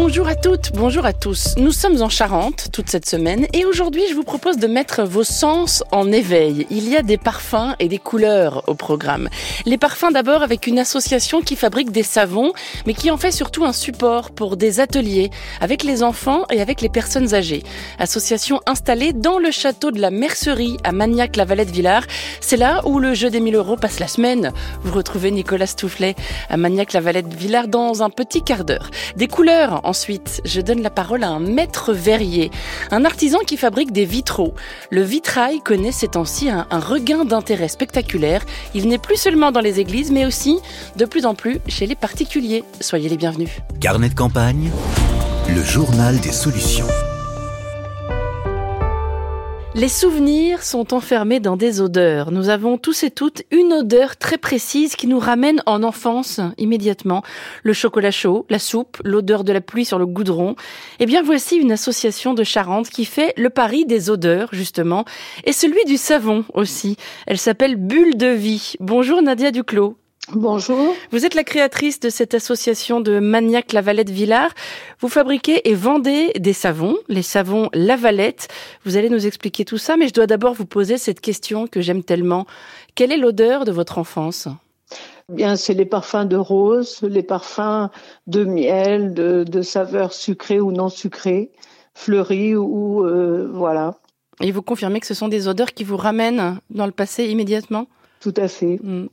Bonjour à toutes, bonjour à tous. Nous sommes en Charente toute cette semaine et aujourd'hui je vous propose de mettre vos sens en éveil. Il y a des parfums et des couleurs au programme. Les parfums d'abord avec une association qui fabrique des savons mais qui en fait surtout un support pour des ateliers avec les enfants et avec les personnes âgées. Association installée dans le château de la Mercerie à Magnac-la-Valette-Villard. C'est là où le jeu des 1000 euros passe la semaine. Vous retrouvez Nicolas Stoufflet à Magnac-la-Valette-Villard dans un petit quart d'heure. Des couleurs ensuite, je donne la parole à un maître verrier, un artisan qui fabrique des vitraux. Le vitrail connaît ces temps-ci un, regain d'intérêt spectaculaire. Il n'est plus seulement dans les églises, mais aussi de plus en plus chez les particuliers. Soyez les bienvenus. Carnet de campagne, le journal des solutions. Les souvenirs sont enfermés dans des odeurs. Nous avons tous et toutes une odeur très précise qui nous ramène en enfance immédiatement. Le chocolat chaud, la soupe, l'odeur de la pluie sur le goudron. Eh bien, voici une association de Charente qui fait le pari des odeurs, justement, et celui du savon aussi. Elle s'appelle Bulle de vie. Bonjour Nadia Duclos. Bonjour. Vous êtes la créatrice de cette association de Maniac Lavalette Villard. Vous fabriquez et vendez des savons, les savons Lavalette. Vous allez nous expliquer tout ça, mais je dois d'abord vous poser cette question que j'aime tellement. Quelle est l'odeur de votre enfance? Bien, c'est les parfums de rose, les parfums de miel, de, de saveurs sucrées ou non sucrées, fleuries ou euh, voilà. Et vous confirmez que ce sont des odeurs qui vous ramènent dans le passé immédiatement? Tout à fait. Mm.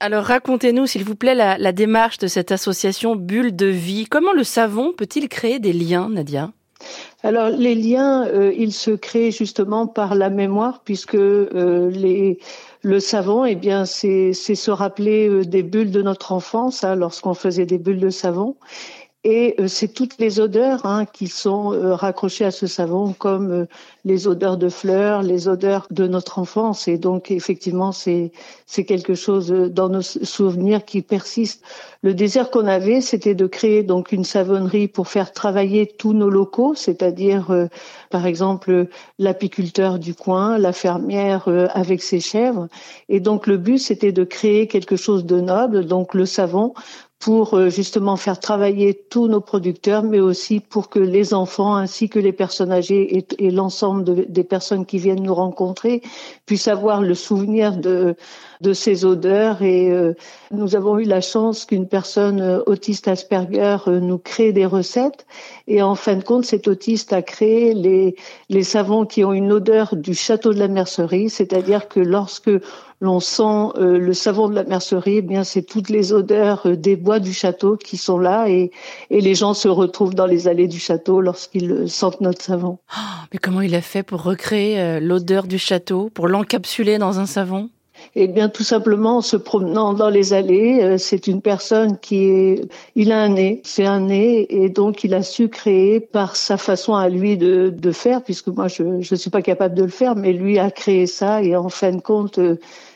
Alors racontez-nous, s'il vous plaît, la, démarche de cette association Bulle de vie. Comment le savon peut-il créer des liens, Nadia? Alors les liens, euh, ils se créent justement par la mémoire, puisque euh, le savon, eh bien, c'est se rappeler euh, des bulles de notre enfance, hein, lorsqu'on faisait des bulles de savon. Et euh, c'est toutes les odeurs hein, qui sont euh, raccrochées à ce savon, comme euh, les odeurs de fleurs, les odeurs de notre enfance. Et donc, effectivement, c'est quelque chose dans nos souvenirs qui persiste. Le désir qu'on avait, c'était de créer donc une savonnerie pour faire travailler tous nos locaux, c'est-à-dire, par exemple, l'apiculteur du coin, la fermière avec ses chèvres. Et donc, le but, c'était de créer quelque chose de noble, donc le savon, pour euh, justement faire travailler tous nos producteurs, mais aussi pour que les enfants ainsi que les personnes âgées et, l'ensemble de, des personnes qui viennent nous rencontrer puissent avoir le souvenir de, de ces odeurs. Et euh, nous avons eu la chance qu'une personne euh, autiste Asperger euh, nous crée des recettes. Et en fin de compte, cet autiste a créé les, les savons qui ont une odeur du château de la mercerie, c'est-à-dire que lorsque l'on sent euh, le savon de la mercerie, eh bien c'est toutes les odeurs euh, des bois du château qui sont là et, et les gens se retrouvent dans les allées du château lorsqu'ils euh, sentent notre savon. Oh, mais comment il a fait pour recréer euh, l'odeur du château, pour l'encapsuler dans un savon? Eh bien, tout simplement en se promenant dans les allées. C'est une personne qui est, il a un nez, c'est un nez, et donc il a su créer par sa façon à lui de, de faire, puisque moi je ne suis pas capable de le faire, mais lui a créé ça, et en fin de compte,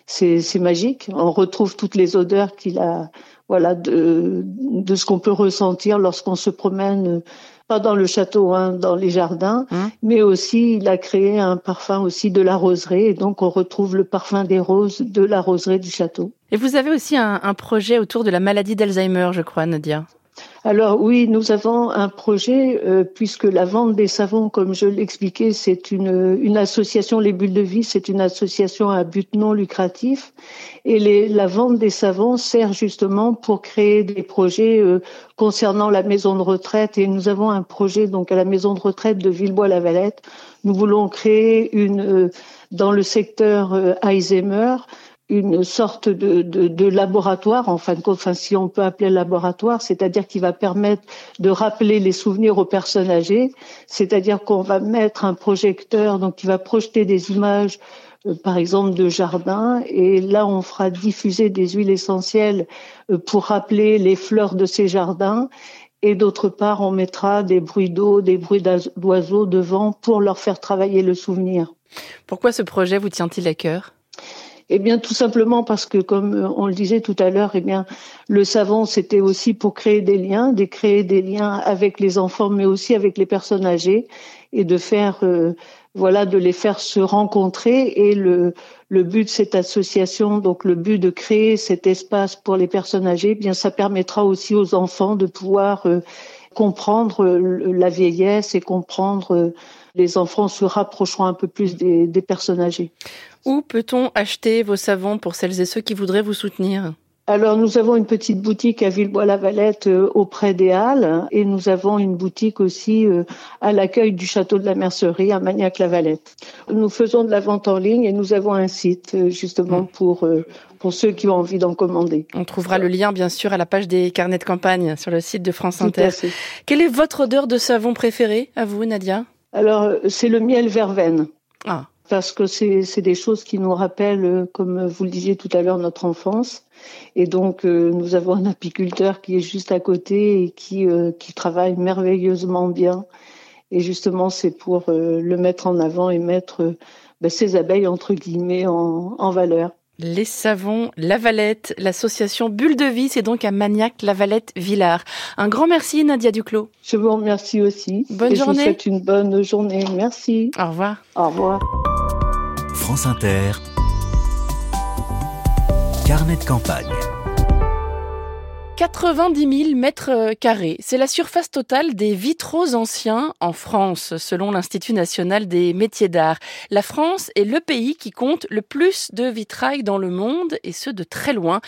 c'est magique. On retrouve toutes les odeurs qu'il a, voilà, de, de ce qu'on peut ressentir lorsqu'on se promène pas dans le château, hein, dans les jardins, Hein? mais aussi il a créé un parfum aussi de la roseraie, et donc on retrouve le parfum des roses de la roseraie du château. Et vous avez aussi un, un projet autour de la maladie d'Alzheimer, je crois, Nadia. Alors oui, nous avons un projet euh, puisque la vente des savons, comme je l'expliquais, c'est une, association, les bulles de vie, c'est une association à but non lucratif. Et la vente des savons sert justement pour créer des projets euh, concernant la maison de retraite. Et nous avons un projet donc à la maison de retraite de Villebois-la-Valette. Nous voulons créer une euh, dans le secteur Alzheimer une sorte de, de, de, laboratoire, enfin, si on peut appeler laboratoire, c'est-à-dire qui va permettre de rappeler les souvenirs aux personnes âgées, c'est-à-dire qu'on va mettre un projecteur, donc qui va projeter des images, euh, par exemple, de jardin, et là, on fera diffuser des huiles essentielles euh, pour rappeler les fleurs de ces jardins, et d'autre part, on mettra des bruits d'eau, des bruits d'oiseaux devant pour leur faire travailler le souvenir. Pourquoi ce projet vous tient-il à cœur? Eh bien, tout simplement parce que, comme on le disait tout à l'heure, eh bien, le savon, c'était aussi pour créer des liens, de créer des liens avec les enfants, mais aussi avec les personnes âgées, et de faire, euh, voilà, de les faire se rencontrer. Et le, le but de cette association, donc le but de créer cet espace pour les personnes âgées, eh bien, ça permettra aussi aux enfants de pouvoir euh, comprendre euh, la vieillesse et comprendre les enfants se rapprocheront un peu plus des, des personnes âgées. Où peut-on acheter vos savons pour celles et ceux qui voudraient vous soutenir? Alors nous avons une petite boutique à Villebois-la-Valette euh, auprès des Halles et nous avons une boutique aussi euh, à l'accueil du château de la Mercerie à Magnac-la-Valette. Nous faisons de la vente en ligne et nous avons un site euh, justement mm. pour pour ceux qui ont envie d'en commander. On trouvera le lien bien sûr à la page des carnets de campagne sur le site de France Inter. Quelle est votre odeur de savon préférée à vous Nadia? Alors c'est le miel verveine. Ah parce que c'est des choses qui nous rappellent, euh, comme vous le disiez tout à l'heure, notre enfance. Et donc, euh, nous avons un apiculteur qui est juste à côté et qui, euh, qui travaille merveilleusement bien. Et justement, c'est pour le mettre en avant et mettre ben, ces abeilles, entre guillemets, en, en valeur. Les savons Lavalette, l'association Bulle de Vie, c'est donc à Magnac, Lavalette, Villars. Un grand merci Nadia Duclos. Je vous remercie aussi. Bonne journée. Je vous souhaite une bonne journée. Merci. Au revoir. Au revoir. France Inter, Carnet de campagne. 90 000 mètres carrés, c'est la surface totale des vitraux anciens en France, selon l'Institut national des métiers d'art. La France est le pays qui compte le plus de vitrail dans le monde, et ce de très loin.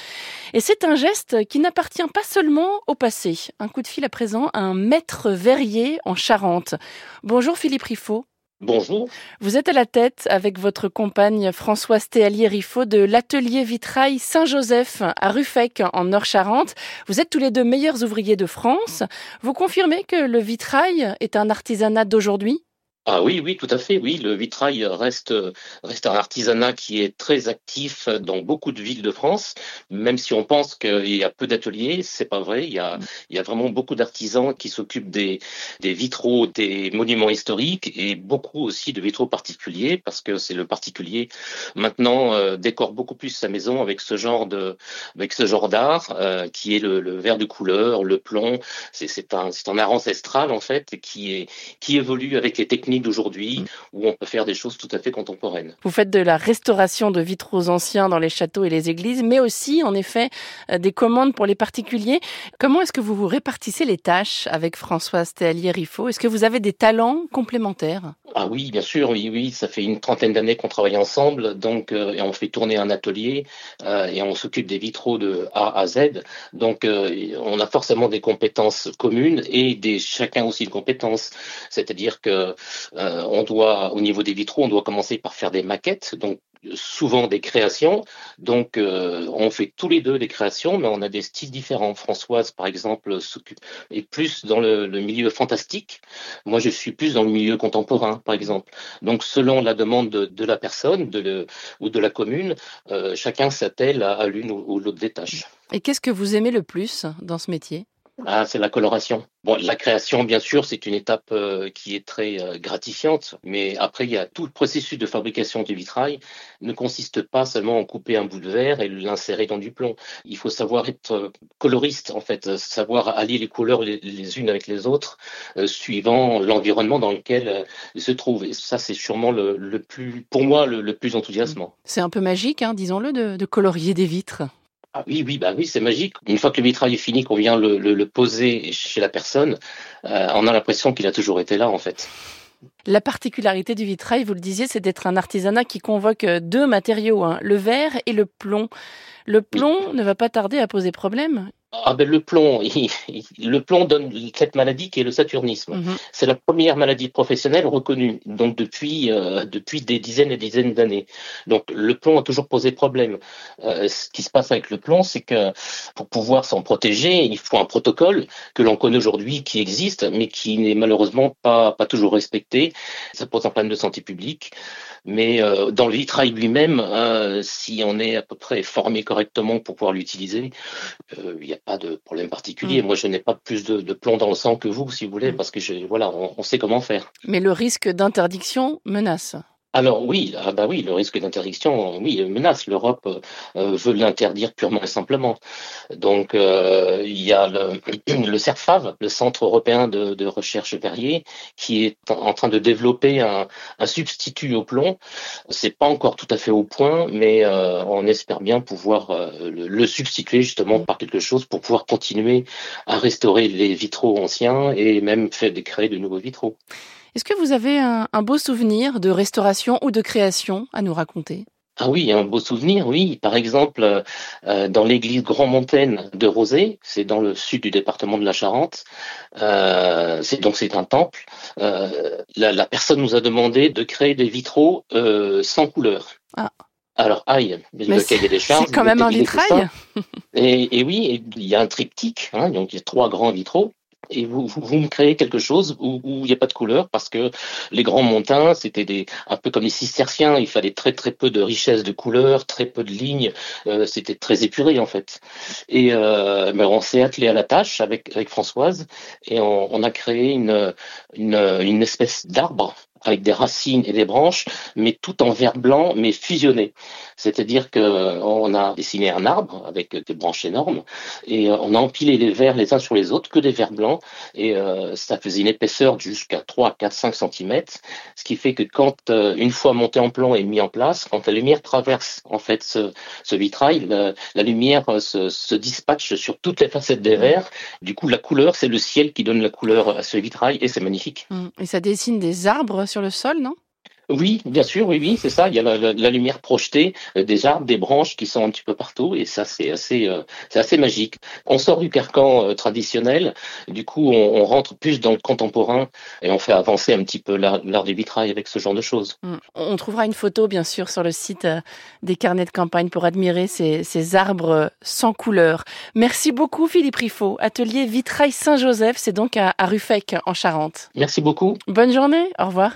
Et c'est un geste qui n'appartient pas seulement au passé. Un coup de fil à présent à un maître verrier en Charente. Bonjour Philippe Riffaut. Bonjour. Vous êtes à la tête avec votre compagne Françoise Théalier-Riffaut de l'atelier vitrail Saint-Joseph à Ruffec en Nord-Charente. Vous êtes tous les deux meilleurs ouvriers de France. Vous confirmez que le vitrail est un artisanat d'aujourd'hui? Ah oui, oui, tout à fait. Oui, le vitrail reste, reste un artisanat qui est très actif dans beaucoup de villes de France. Même si on pense qu'il y a peu d'ateliers, c'est pas vrai. Il y a, il y a vraiment beaucoup d'artisans qui s'occupent des, des vitraux, des monuments historiques et beaucoup aussi de vitraux particuliers parce que c'est le particulier maintenant euh, décore beaucoup plus sa maison avec ce genre de, avec ce genre d'art euh, qui est le, le verre de couleur, le plomb. C'est un, c'est un art ancestral en fait qui est, qui évolue avec les techniques d'aujourd'hui où on peut faire des choses tout à fait contemporaines. Vous faites de la restauration de vitraux anciens dans les châteaux et les églises, mais aussi en effet euh, des commandes pour les particuliers. Comment est-ce que vous vous répartissez les tâches avec Françoise Théalier-Riffaut? Est-ce que vous avez des talents complémentaires? Ah oui, bien sûr, oui, oui. Ça fait une trentaine d'années qu'on travaille ensemble, donc euh, et on fait tourner un atelier euh, et on s'occupe des vitraux de A à Z. Donc on a forcément des compétences communes et des chacun aussi une compétence. C'est-à-dire que euh, on doit, au niveau des vitraux, on doit commencer par faire des maquettes, donc souvent des créations. Donc, euh, on fait tous les deux des créations, mais on a des styles différents. Françoise, par exemple, s'occupe est plus dans le, milieu fantastique. Moi, je suis plus dans le milieu contemporain, par exemple. Donc, selon la demande de, la personne de ou de la commune, euh, chacun s'attelle à, l'une ou l'autre des tâches. Et qu'est-ce que vous aimez le plus dans ce métier? Ah, c'est la coloration. Bon, la création, bien sûr, c'est une étape euh, qui est très euh, gratifiante, mais après, il y a tout le processus de fabrication du vitrail ne consiste pas seulement en couper un bout de verre et l'insérer dans du plomb. Il faut savoir être euh, coloriste, en fait, savoir allier les couleurs les, unes avec les autres, suivant l'environnement dans lequel ils se trouvent. Et ça, c'est sûrement le, plus, pour moi, le, plus enthousiasmant. C'est un peu magique, hein, disons-le, de, de colorier des vitres. Ah oui, oui, bah oui, c'est magique. Une fois que le vitrail est fini, qu'on vient le, le, poser chez la personne, euh, on a l'impression qu'il a toujours été là, en fait. La particularité du vitrail, vous le disiez, c'est d'être un artisanat qui convoque deux matériaux, hein, le verre et le plomb. Le plomb ne va pas tarder à poser problème. Ah ben le plomb, le plomb donne cette maladie qui est le saturnisme. Mhm. C'est la première maladie professionnelle reconnue, donc depuis euh, depuis des dizaines et des dizaines d'années. Donc le plomb a toujours posé problème. Euh, ce qui se passe avec le plomb, c'est que pour pouvoir s'en protéger, il faut un protocole que l'on connaît aujourd'hui, qui existe, mais qui n'est malheureusement pas pas toujours respecté. Ça pose un problème de santé publique. Mais euh, dans le vitrail lui-même, si on est à peu près formé correctement pour pouvoir l'utiliser, il y a pas de problème particulier. Mm. Moi, je n'ai pas plus de, plomb dans le sang que vous, si vous voulez, mm. parce que je, voilà, on, sait comment faire. Mais le risque d'interdiction menace. Alors oui, ah bah oui, le risque d'interdiction, oui, menace. L'Europe euh, veut l'interdire purement et simplement. Donc euh, il y a le, le CERFAV, le Centre européen de, recherche verrier, qui est en train de développer un, substitut au plomb. C'est pas encore tout à fait au point, mais euh, on espère bien pouvoir euh, le, substituer justement par quelque chose pour pouvoir continuer à restaurer les vitraux anciens et même créer de nouveaux vitraux. Est-ce que vous avez un, un, beau souvenir de restauration ou de création à nous raconter? Ah oui, un beau souvenir, oui. Par exemple, euh, dans l'église Grand Montaigne de Rosé, c'est dans le sud du département de la Charente. Euh, c'est donc c'est un temple. Euh, la, la, personne nous a demandé de créer des vitraux euh, sans couleur. Ah. Alors, aïe, le cahier des charges. C'est quand même un vitrail. Et, et, oui, il y a un triptyque, hein, donc il y a trois grands vitraux et vous, vous, vous, me créez quelque chose où, il n'y a pas de couleur parce que les grands montins, c'était des un peu comme les cisterciens, il fallait très très peu de richesse de couleurs, très peu de lignes, euh, c'était très épuré en fait. Et euh, mais on s'est attelé à la tâche avec avec Françoise et on, a créé une, une espèce d'arbre avec des racines et des branches, mais tout en vert blanc, mais fusionné. C'est-à-dire que on a dessiné un arbre avec des branches énormes et on a empilé les vers les uns sur les autres, que des vers blancs, et euh, ça faisait une épaisseur jusqu'à 3, 4, 5 cm, ce qui fait que quand, euh, une fois monté en plan et mis en place, quand la lumière traverse en fait ce, vitrail, la, lumière se, dispatche sur toutes les facettes des vers. Du coup, la couleur, c'est le ciel qui donne la couleur à ce vitrail et c'est magnifique. Et ça dessine des arbres sur le sol, non? Oui, bien sûr, oui, oui, c'est ça. Il y a la, la, la lumière projetée, euh, des arbres, des branches qui sont un petit peu partout, et ça, c'est assez, euh, c'est assez magique. On sort du carcan euh, traditionnel, du coup, on, on, rentre plus dans le contemporain et on fait avancer un petit peu l'art du vitrail avec ce genre de choses. Mmh. On trouvera une photo, bien sûr, sur le site des carnets de campagne pour admirer ces, ces arbres sans couleur. Merci beaucoup, Philippe Riffaut. Atelier Vitrail Saint-Joseph, c'est donc à, à Ruffec, en Charente. Merci beaucoup. Bonne journée. Au revoir.